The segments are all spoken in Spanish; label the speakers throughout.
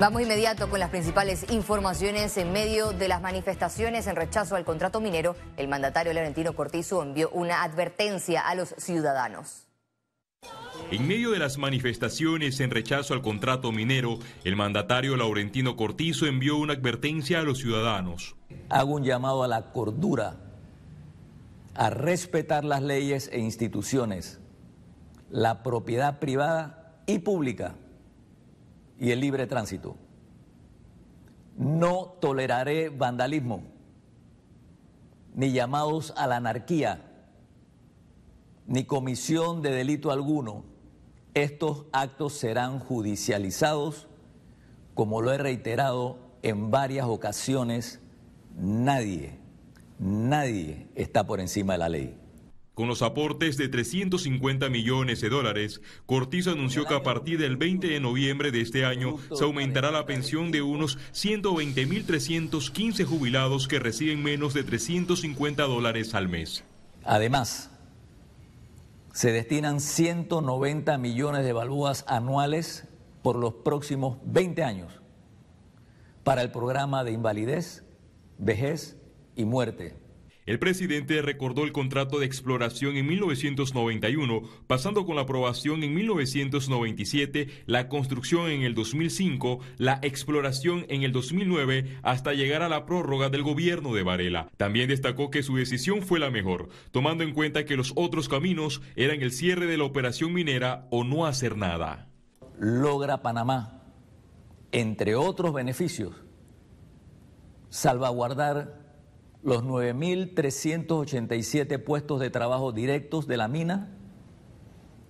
Speaker 1: Vamos inmediato con las principales informaciones. En medio de las manifestaciones en rechazo al contrato minero, el mandatario Laurentino Cortizo envió una advertencia a los ciudadanos.
Speaker 2: En medio de las manifestaciones en rechazo al contrato minero, el mandatario Laurentino Cortizo envió una advertencia a los ciudadanos.
Speaker 3: Hago un llamado a la cordura, a respetar las leyes e instituciones, la propiedad privada y pública y el libre tránsito. No toleraré vandalismo ni llamados a la anarquía ni comisión de delito alguno. Estos actos serán judicializados, como lo he reiterado en varias ocasiones, nadie, nadie está por encima de la ley.
Speaker 2: Con los aportes de 350 millones de dólares, Cortizo anunció que a partir del 20 de noviembre de este año se aumentará la pensión de unos 120.315 jubilados que reciben menos de 350 dólares al mes.
Speaker 3: Además, se destinan 190 millones de balúas anuales por los próximos 20 años para el programa de invalidez, vejez y muerte
Speaker 2: el presidente recordó el contrato de exploración en 1991, pasando con la aprobación en 1997, la construcción en el 2005, la exploración en el 2009, hasta llegar a la prórroga del gobierno de Varela. También destacó que su decisión fue la mejor, tomando en cuenta que los otros caminos eran el cierre de la operación minera o no hacer nada.
Speaker 3: Logra Panamá, entre otros beneficios, salvaguardar los 9.387 puestos de trabajo directos de la mina,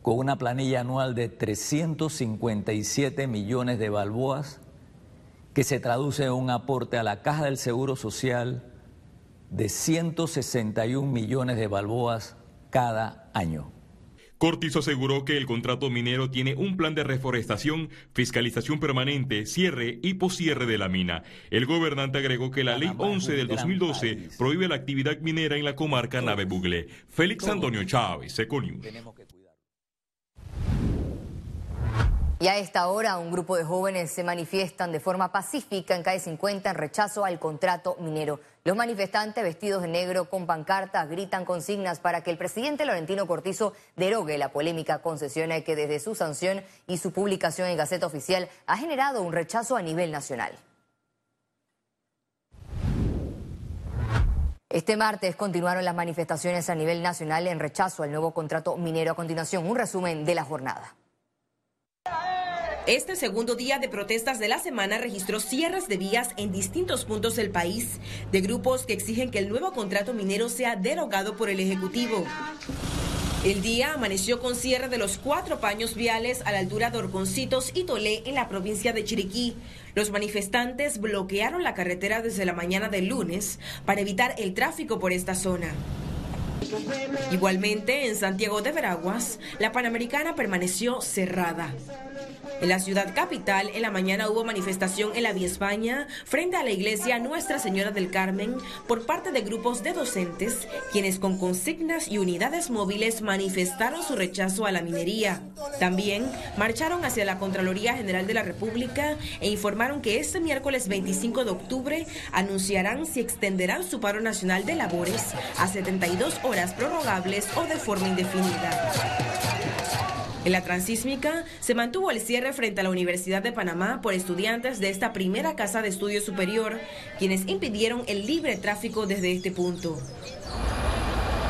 Speaker 3: con una planilla anual de 357 millones de balboas, que se traduce en un aporte a la Caja del Seguro Social de 161 millones de balboas cada año.
Speaker 2: Cortizo aseguró que el contrato minero tiene un plan de reforestación, fiscalización permanente, cierre y poscierre de la mina. El gobernante agregó que la ley 11 del 2012 prohíbe la actividad minera en la comarca Nave Bugle. Félix Antonio Chávez, Econius.
Speaker 1: Y a esta hora un grupo de jóvenes se manifiestan de forma pacífica en calle 50 en rechazo al contrato minero. Los manifestantes vestidos de negro con pancartas gritan consignas para que el presidente Laurentino Cortizo derogue la polémica concesión que desde su sanción y su publicación en Gaceta Oficial ha generado un rechazo a nivel nacional. Este martes continuaron las manifestaciones a nivel nacional en rechazo al nuevo contrato minero. A continuación, un resumen de la jornada.
Speaker 4: Este segundo día de protestas de la semana registró cierres de vías en distintos puntos del país de grupos que exigen que el nuevo contrato minero sea derogado por el Ejecutivo. El día amaneció con cierre de los cuatro paños viales a la altura de Orconcitos y Tolé en la provincia de Chiriquí. Los manifestantes bloquearon la carretera desde la mañana del lunes para evitar el tráfico por esta zona. Igualmente, en Santiago de Veraguas, la Panamericana permaneció cerrada. En la ciudad capital, en la mañana hubo manifestación en la Vía España frente a la iglesia Nuestra Señora del Carmen por parte de grupos de docentes, quienes con consignas y unidades móviles manifestaron su rechazo a la minería. También marcharon hacia la Contraloría General de la República e informaron que este miércoles 25 de octubre anunciarán si extenderán su paro nacional de labores a 72 horas prorrogables o de forma indefinida. En la transísmica se mantuvo el cierre frente a la Universidad de Panamá por estudiantes de esta primera casa de estudio superior, quienes impidieron el libre tráfico desde este punto.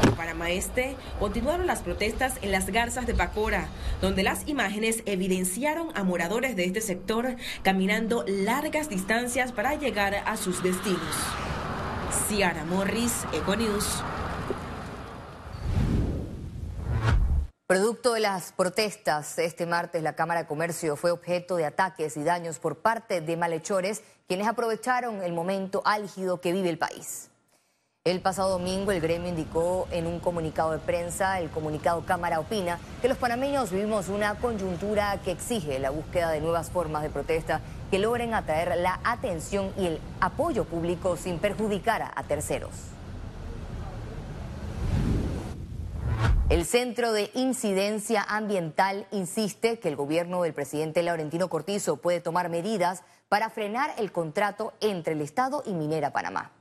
Speaker 4: En Panamá Este continuaron las protestas en las garzas de Pacora, donde las imágenes evidenciaron a moradores de este sector caminando largas distancias para llegar a sus destinos. Ciara Morris, Econews.
Speaker 1: Producto de las protestas, este martes la Cámara de Comercio fue objeto de ataques y daños por parte de malhechores, quienes aprovecharon el momento álgido que vive el país. El pasado domingo el gremio indicó en un comunicado de prensa, el comunicado Cámara opina, que los panameños vivimos una coyuntura que exige la búsqueda de nuevas formas de protesta que logren atraer la atención y el apoyo público sin perjudicar a terceros. El Centro de Incidencia Ambiental insiste que el gobierno del presidente Laurentino Cortizo puede tomar medidas para frenar el contrato entre el Estado y Minera Panamá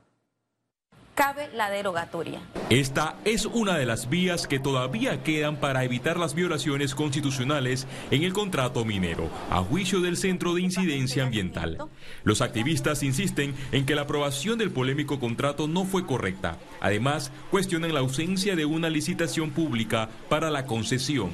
Speaker 5: cabe la derogatoria.
Speaker 2: Esta es una de las vías que todavía quedan para evitar las violaciones constitucionales en el contrato minero, a juicio del Centro de Incidencia Ambiental. Los activistas insisten en que la aprobación del polémico contrato no fue correcta. Además, cuestionan la ausencia de una licitación pública para la concesión.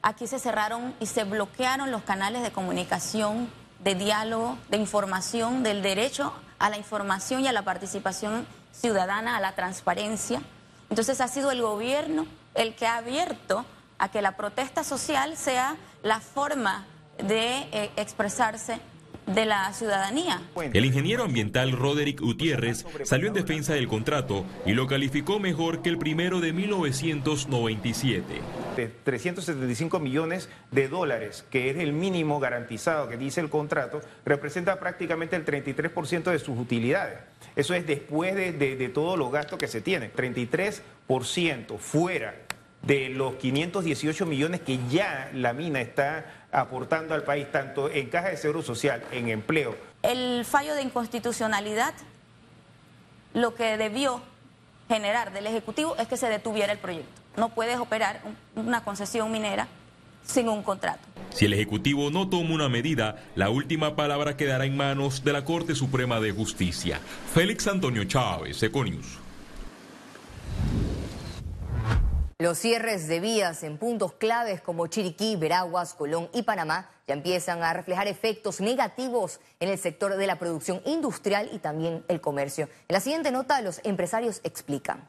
Speaker 5: Aquí se cerraron y se bloquearon los canales de comunicación, de diálogo, de información, del derecho a la información y a la participación ciudadana, a la transparencia. Entonces ha sido el gobierno el que ha abierto a que la protesta social sea la forma de eh, expresarse de la ciudadanía.
Speaker 2: El ingeniero ambiental Roderick Gutiérrez salió en defensa del contrato y lo calificó mejor que el primero de 1997.
Speaker 6: De 375 millones de dólares, que es el mínimo garantizado que dice el contrato, representa prácticamente el 33% de sus utilidades. Eso es después de, de todos los gastos que se tienen. 33% fuera de los 518 millones que ya la mina está aportando al país, tanto en caja de seguro social, en empleo.
Speaker 5: El fallo de inconstitucionalidad lo que debió generar del Ejecutivo es que se detuviera el proyecto. No puedes operar una concesión minera sin un contrato.
Speaker 2: Si el Ejecutivo no toma una medida, la última palabra quedará en manos de la Corte Suprema de Justicia. Félix Antonio Chávez, Econius.
Speaker 1: Los cierres de vías en puntos claves como Chiriquí, Veraguas, Colón y Panamá ya empiezan a reflejar efectos negativos en el sector de la producción industrial y también el comercio. En la siguiente nota, los empresarios explican.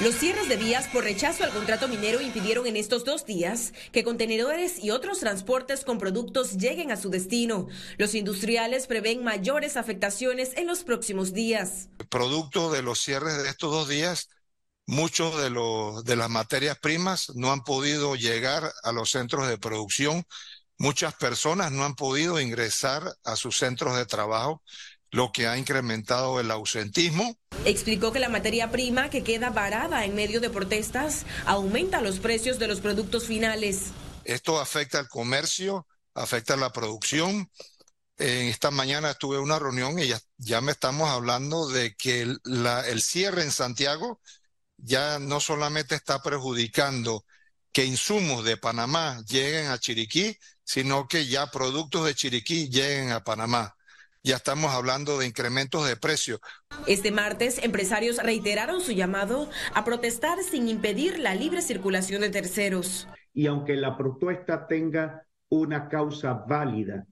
Speaker 4: Los cierres de vías por rechazo al contrato minero impidieron en estos dos días que contenedores y otros transportes con productos lleguen a su destino. Los industriales prevén mayores afectaciones en los próximos días.
Speaker 7: Producto de los cierres de estos dos días, muchos de, de las materias primas no han podido llegar a los centros de producción. Muchas personas no han podido ingresar a sus centros de trabajo lo que ha incrementado el ausentismo.
Speaker 4: Explicó que la materia prima que queda varada en medio de protestas aumenta los precios de los productos finales.
Speaker 7: Esto afecta al comercio, afecta a la producción. esta mañana tuve una reunión y ya, me estamos hablando de que el cierre en Santiago ya no solamente está perjudicando que insumos de Panamá lleguen a Chiriquí, sino que ya productos de Chiriquí lleguen a Panamá ya estamos hablando de incrementos de precio.
Speaker 4: Este martes, empresarios reiteraron su llamado a protestar sin impedir la libre circulación de terceros.
Speaker 8: Y aunque la protesta tenga una causa válida,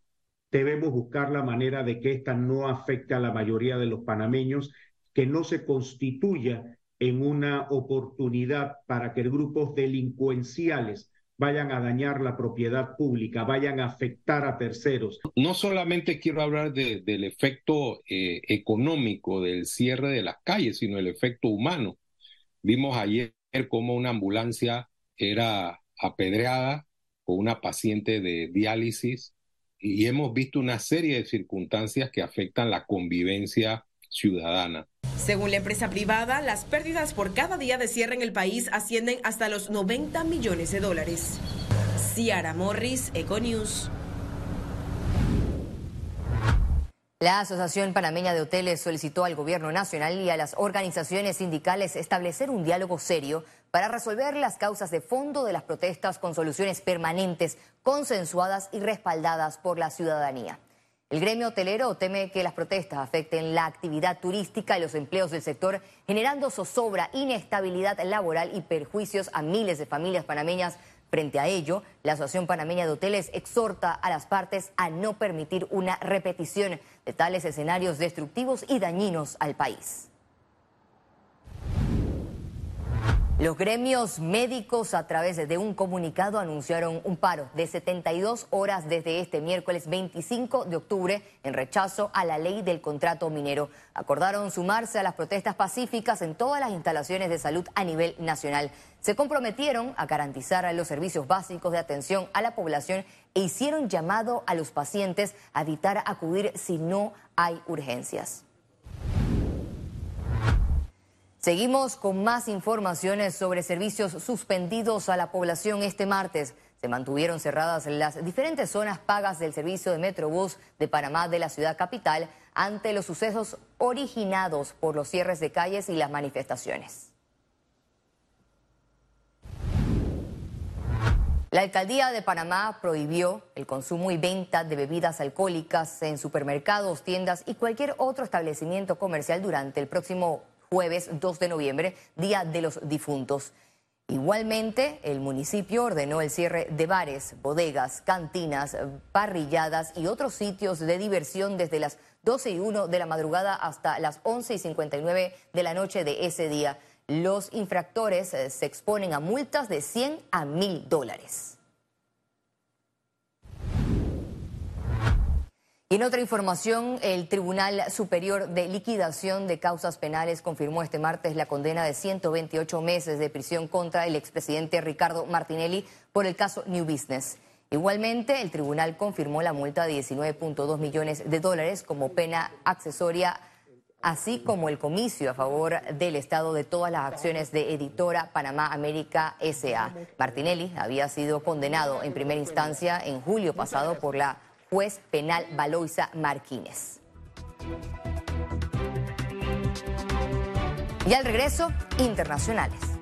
Speaker 8: debemos buscar la manera de que esta no afecte a la mayoría de los panameños, que no se constituya en una oportunidad para que grupos delincuenciales vayan a dañar la propiedad pública, vayan a afectar a terceros.
Speaker 9: No solamente quiero hablar del efecto eh, económico del cierre de las calles, sino el efecto humano. Vimos ayer cómo una ambulancia era apedreada con una paciente de diálisis y hemos visto una serie de circunstancias que afectan la convivencia ciudadana.
Speaker 4: Según la empresa privada, las pérdidas por cada día de cierre en el país ascienden hasta los 90 millones de dólares. Ciara Morris, Econews.
Speaker 1: La Asociación Panameña de Hoteles solicitó al Gobierno Nacional y a las organizaciones sindicales establecer un diálogo serio para resolver las causas de fondo de las protestas con soluciones permanentes, consensuadas y respaldadas por la ciudadanía. El gremio hotelero teme que las protestas afecten la actividad turística y los empleos del sector, generando zozobra, inestabilidad laboral y perjuicios a miles de familias panameñas. Frente a ello, la Asociación Panameña de Hoteles exhorta a las partes a no permitir una repetición de tales escenarios destructivos y dañinos al país. Los gremios médicos a través de un comunicado anunciaron un paro de 72 horas desde este miércoles 25 de octubre en rechazo a la ley del contrato minero. Acordaron sumarse a las protestas pacíficas en todas las instalaciones de salud a nivel nacional. Se comprometieron a garantizar los servicios básicos de atención a la población e hicieron llamado a los pacientes a evitar acudir si no hay urgencias. Seguimos con más informaciones sobre servicios suspendidos a la población este martes. Se mantuvieron cerradas las diferentes zonas pagas del servicio de Metrobús de Panamá de la ciudad capital ante los sucesos originados por los cierres de calles y las manifestaciones. La alcaldía de Panamá prohibió el consumo y venta de bebidas alcohólicas en supermercados, tiendas y cualquier otro establecimiento comercial durante el próximo jueves 2 de noviembre, Día de los Difuntos. Igualmente, el municipio ordenó el cierre de bares, bodegas, cantinas, parrilladas y otros sitios de diversión desde las 12 y 1 de la madrugada hasta las 11 y 59 de la noche de ese día. Los infractores eh, se exponen a multas de 100 a 1000 dólares. En otra información, el Tribunal Superior de Liquidación de Causas Penales confirmó este martes la condena de 128 meses de prisión contra el expresidente Ricardo Martinelli por el caso New Business. Igualmente, el tribunal confirmó la multa de 19.2 millones de dólares como pena accesoria, así como el comicio a favor del Estado de todas las acciones de Editora Panamá América SA. Martinelli había sido condenado en primera instancia en julio pasado por la juez penal Valoisa Martínez. Y al regreso, internacionales.